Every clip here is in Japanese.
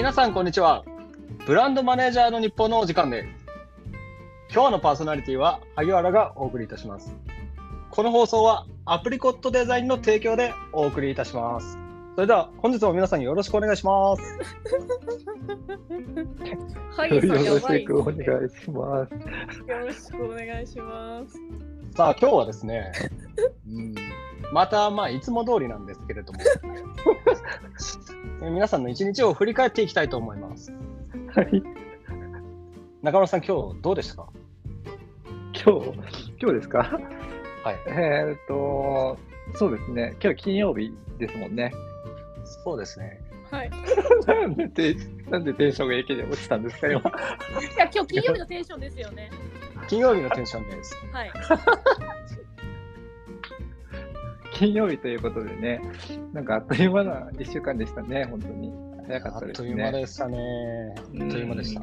皆さんこんにちは。ブランドマネージャーの日本のお時間です。今日のパーソナリティは萩原がお送りいたします。この放送はアプリコットデザインの提供でお送りいたします。それでは本日も皆さんよろしくお願いします。はい、さんやよろしくお願いします。よろしくお願いします。さあ今日はですね、うん、またまあいつも通りなんですけれども、え 皆さんの一日を振り返っていきたいと思います。はい。中村さん今日どうでしたか？今日、今日ですか？はい。えーっと、そうですね。今日金曜日ですもんね。そうですね。はい。なんでテン、なんでテンションが一気に落ちたんですか、今？いや、今日金曜日のテンションですよね。金曜日のテンションです。はい。金曜日ということでね、なんかあっという間な一週間でしたね、本当に。早かあったですっという間ね。でしたね。あっという間でした。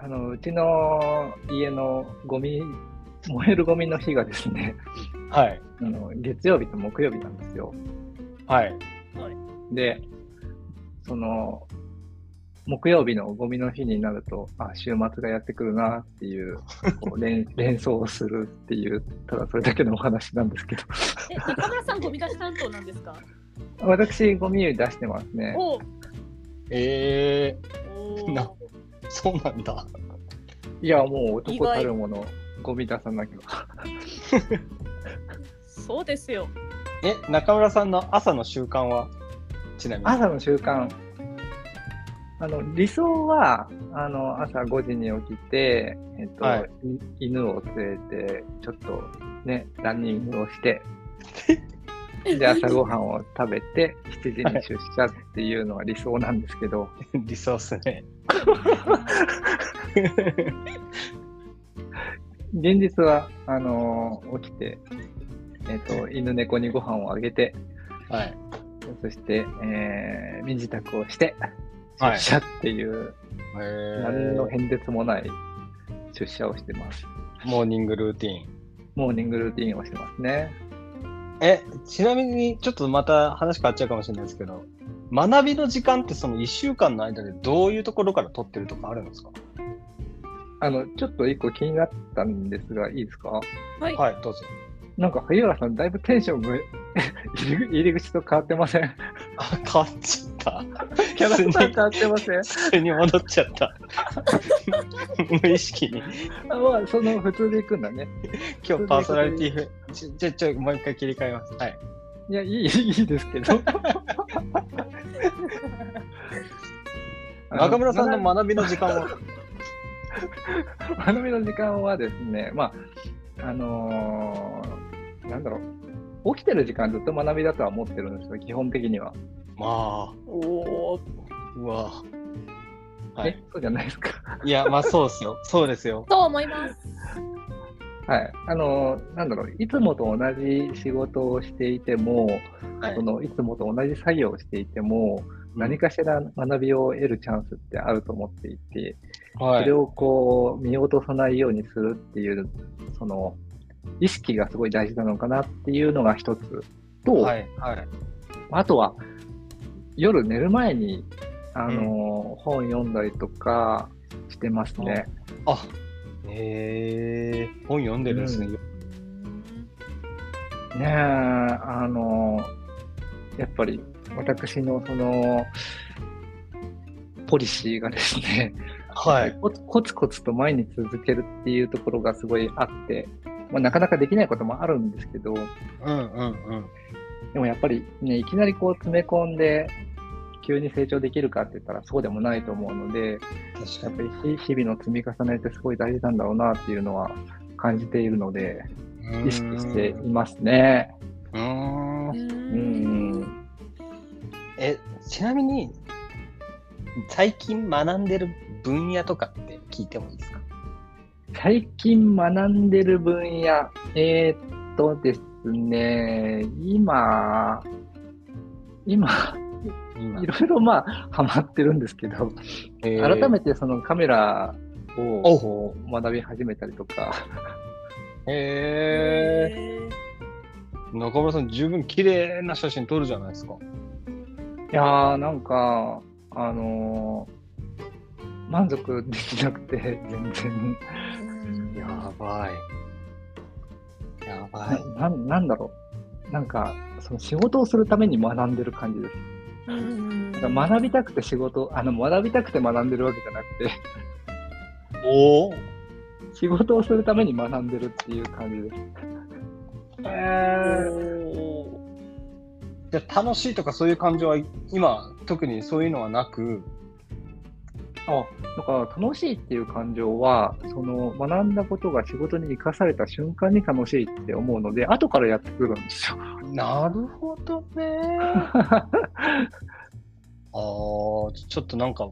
あの、うちの家のゴミ、燃えるゴミの日がですね、はい。あの月曜日と木曜日なんですよ。はい。で、その、木曜日のゴミの日になると、あ、週末がやってくるなっていう、こう連連想をするっていう、ただそれだけのお話なんですけど、え、中村さん、ゴミ出し担当なんですか？私、ゴミ出してますね。おうえおなー。ー、そうなんだ。いや、もう意男外たるもの、ゴミ出さなきゃ。そうですよ。え、中村さんの朝の習慣はちなみに。朝の習慣、あの理想はあの朝5時に起きて、えっとはいい犬を連れて、ちょっとね、ランニングをして、で、朝ごはんを食べて、7時に出社っていうのが理想なんですけど、理想っすね。現実は、あの起きて、えっと、犬猫にご飯をあげて、はい。そして、えー身支度をして、はい出社っていう、え何の変哲もない出社をしてます。モーニングルーティン。モーニングルーティンをしてますね。え、ちなみに、ちょっとまた話変わっちゃうかもしれないですけど、学びの時間ってその1週間の間でどういうところから取ってるとかあるんですか？あの、ちょっと一個気になったんですが、いいですか？はい。はい、どうぞ。なんか、萩原さん、だいぶテンションが 入り口と変わってません？あ、変わっちゃった。キャラクター変わってません？普通に戻っちゃった。無意識に。あまあ、その普通で行くんだね。今日パーソナリティフ、ちょ、ちょ、もう一回切り替えます。はい。いや、いい、いいですけど。中村さんの学学びの時間は？学びの時間はですね、まあ、あのーなんだろう、起きてる時間ずっと学びだとは思ってるんですよ、基本的には。まあ、おお。うわ。はいえ。そうじゃないですか。いや、まあそう ですよ。そうですよ。と思います。はい。あのーなんだろう、いつもと同じ仕事をしていても、はいそのいつもと同じ作業をしていても、何かしら学びを得るチャンスってあると思っていて、はいそれ。をこう見落とさないようにするっていう、その意識がすごい大事なのかなっていうのが一つと、はい。はい。あとは夜寝る前にあの、本読んだりとかしてますね。あ、えー、本読んでるんですね。ねえ、あのやっぱり私のそのポリシーがですね、はい。コツコツコツと毎日続けるっていうところがすごいあって、まあ、なかなかできないこともあるんですけど、うんうんうん。でもやっぱりね、いきなりこう詰め込んで、急に成長できるかって言ったらそうでもないと思うので、やっぱり日日々の積み重ねってすごい大事なんだろうなっていうのは感じているので、意識していますね。うーん。う。うんん。え、ちなみに、最近学んでる分野とかって聞いてもいいですか？最近学んでる分野、えーっとですね、今、今、今いろいろまあ、ハマってるんですけど、改めてそのカメラを学び始めたりとか、へえ。中村さん、十分綺麗な写真撮るじゃないですか。いやー、なんか、あのー満足できなくて、全然。やばい。やばい。ななんなんだろう。なんか、その仕事をするために学んでる感じです。うん学びたくて仕事、あの、学びたくて学んでるわけじゃなくて、おお。仕事をするために学んでるっていう感じです。えじゃあ楽しいとかそういう感情は今特にそういうのはなく、あ、だから楽しいっていう感情は、その学んだことが仕事に生かされた瞬間に楽しいって思うので、後からやってくるんですよ。なるほどね。ああ、ちょっとなんか、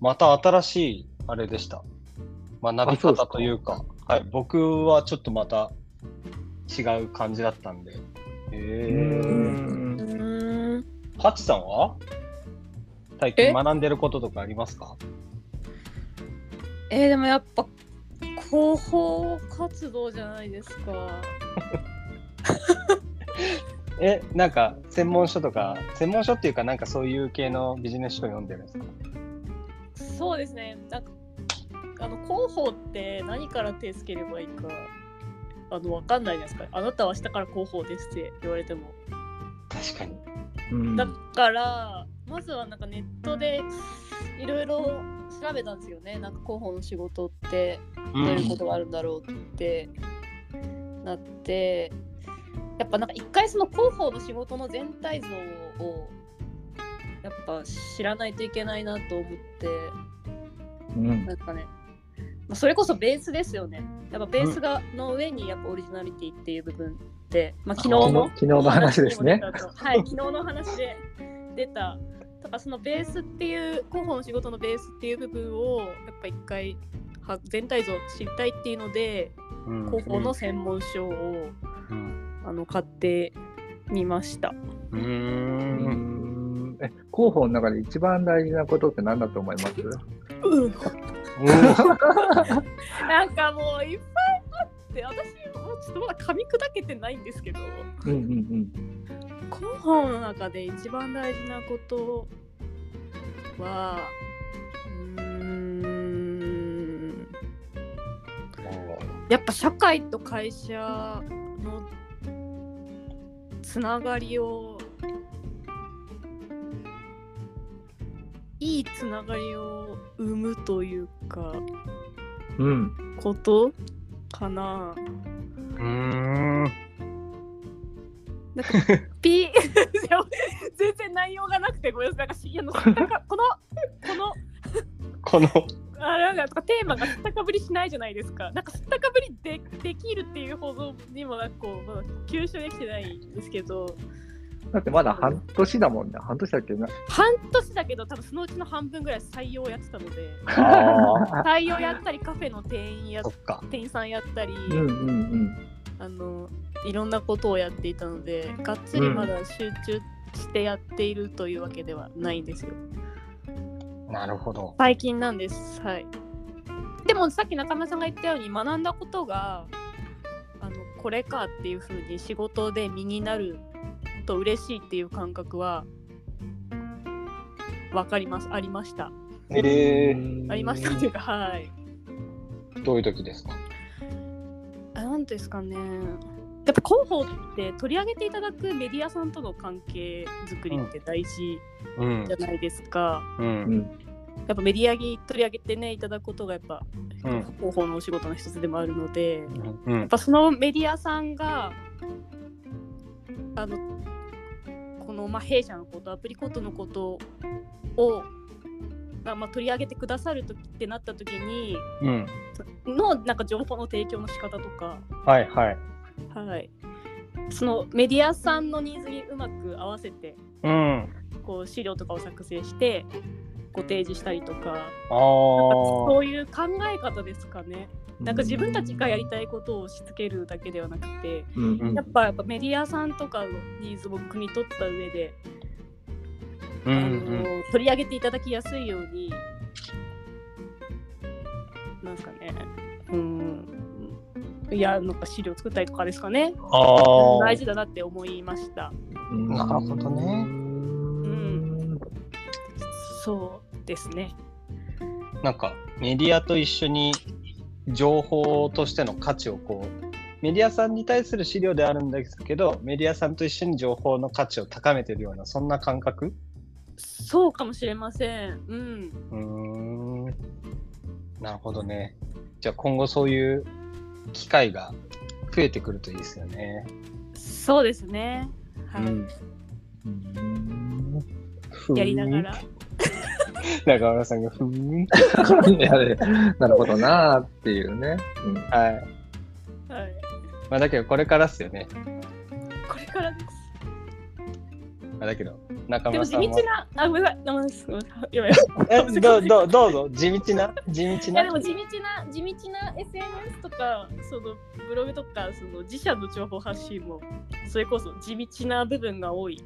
また新しいあれでした。学び方というか、はい、僕はちょっとまた違う感じだったんで。へうえ。ハチさんは？最近学んでることとかありますか？えー、でもやっぱ広報活動じゃないですか。え、なんか専門書とか、専門書っていうかなんかそういう系のビジネス書読んでるんですか？そうですね。なんかあの広報って何から手つければいいかあのわかんないじゃないですか？あなたは明日から広報ですって言われても。確かに。うんだからまずはなんかネットでいろいろ調べたんですよね。なんか広報の仕事ってどういうことがあるんだろうってなって、やっぱなんか一回その広報の仕事の全体像をやっぱ知らないといけないなと思ってうん。なんかね、まあ、それこそベースですよね。やっぱベースがの上にやっぱオリジナリティっていう部分で、まあ、昨日の昨日の話ですね。はい昨日の話で出た。だからそのベースっていう広報の仕事のベースっていう部分をやっぱ一回は全体像知りたいっていうのでうん。広報の専門書を、うんあの買ってみました。うんん。え広報の中で一番大事なことって何だと思います？うん、なんかもういっぱいあって私もちょっとまだ噛み砕けてないんですけど。うんうん広報の中で一番大事なことはうーん。やっぱ社会と会社のつながりをいいつながりを生むというかうんうんことかな。うーん。なんか ピー 全然内容がなくてごめんなさい。なんかしいやあのこのこのこの、あなんかテーマがすったかぶりしないじゃないですか。なんかすったかぶりでできるっていうほどにもなんかこうまだ吸収できてないんですけど。だってまだ半年だもんね。半年だっけな。半年だけど多分そのうちの半分ぐらい採用やってたので。あ採用やったりカフェの店員や。店員さんやったり、うんうんうん。あのいろんなことをやっていたのでがっつりまだ集中してやっているというわけではないんですよ。なるほど。最近なんです。はい。でもさっき中村さんが言ったように学んだことがあのこれかっていうふうに仕事で身になると嬉しいっていう感覚はわかります。ありました。えありましたというか、はい。ー、どういう時ですか？あなんですかね。やっぱ広報って取り上げていただくメディアさんとの関係づくりって大事うんじゃないですか。う。うんんやっぱメディアに取り上げてねいただくことがやっぱうん。広報のお仕事の一つでもあるので、うんやっ。ぱそのメディアさんがあのこの、まあ、弊社のことアプリコットのことを、まあまあ、取り上げてくださる時ってなった時にうん。のなんか情報の提供の仕方とか、はいはい。はい、そのメディアさんのニーズにうまく合わせてうん。こう資料とかを作成してご提示したりとか。そういう考え方ですかね。なんか自分たちがやりたいことを押し付けるだけではなくて、うんうんやっぱやっぱメディアさんとかのニーズを汲み取った上で、うんあの取り上げていただきやすいように、なんですかね、うん、いや、なんか資料作ったりとかですかね、ああ。大事だなって思いました。うんなるほどねうんそうですね。なんかメディアと一緒に情報としての価値をこうメディアさんに対する資料であるんですけどメディアさんと一緒に情報の価値を高めてるようなそんな感覚？そうかもしれません。うん。うーんなるほどねじゃあ今後そういう機会が増えてくるといいですよね。そうですね。はい。うんやりながら。中村さんがふーんやれなるほどなーっていうね。うんはいはい。まあだけどこれからっすよね。これからです。まあだけど中でも地村さんも道な、あ、ごめんなさい。ごめんなさい。どうどうどうぞ。地道な？地道な？いやでも地道な地道な SNS とかそのブログとかその自社の情報発信もそれこそ地道な部分が多い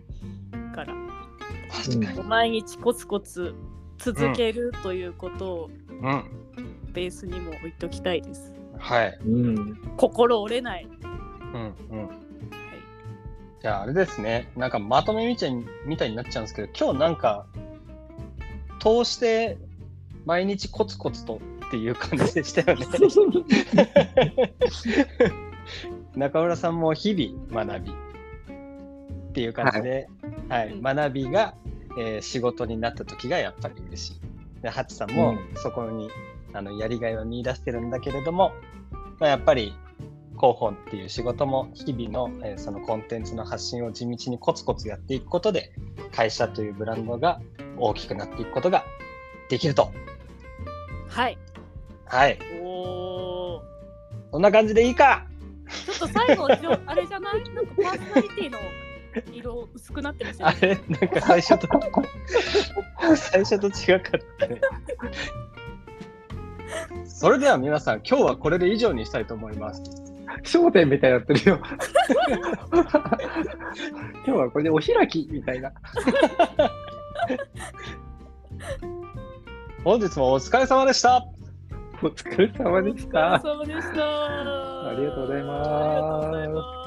からうん毎日コツコツ続けるということをうん。ベースにも置いときたいです。はい。うん。心折れない。うんうんじゃああれですね。なんかまとめみたいにみたいになっちゃうんですけど今日なんか通して毎日コツコツとっていう感じでしたよね。中村さんも日々学びっていう感じで、はい。うん学びが、えー仕事になった時がやっぱり嬉しい。でハチさんもうん。そこに、あのやりがいは見出してるんだけれども、まあ、やっぱり広報っていう仕事も日々の、えーそのコンテンツの発信を地道にコツコツやっていくことで会社というブランドが大きくなっていくことができると。はい。はい。おお。そんな感じでいいか？ちょっと最後 あれじゃない？なんかパーソナリティの色薄くなってますよね。あれ？なんか最初と 最初と違かったね。それでは皆さん今日はこれで以上にしたいと思います。焦点みたいになってるよ。今日はこれでお開きみたいな。本日もお疲れ様でした。お疲れ様でした。お疲れ様でした。ありがとうございますありがとうございます。